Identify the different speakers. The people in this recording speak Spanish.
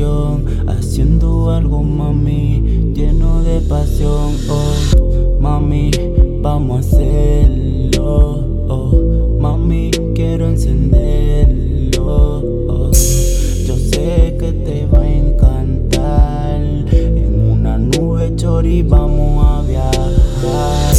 Speaker 1: Haciendo algo, mami, lleno de pasión. Oh, mami, vamos a hacerlo. Oh, mami, quiero encenderlo. Oh, Yo sé que te va a encantar. En una nube chori vamos a viajar.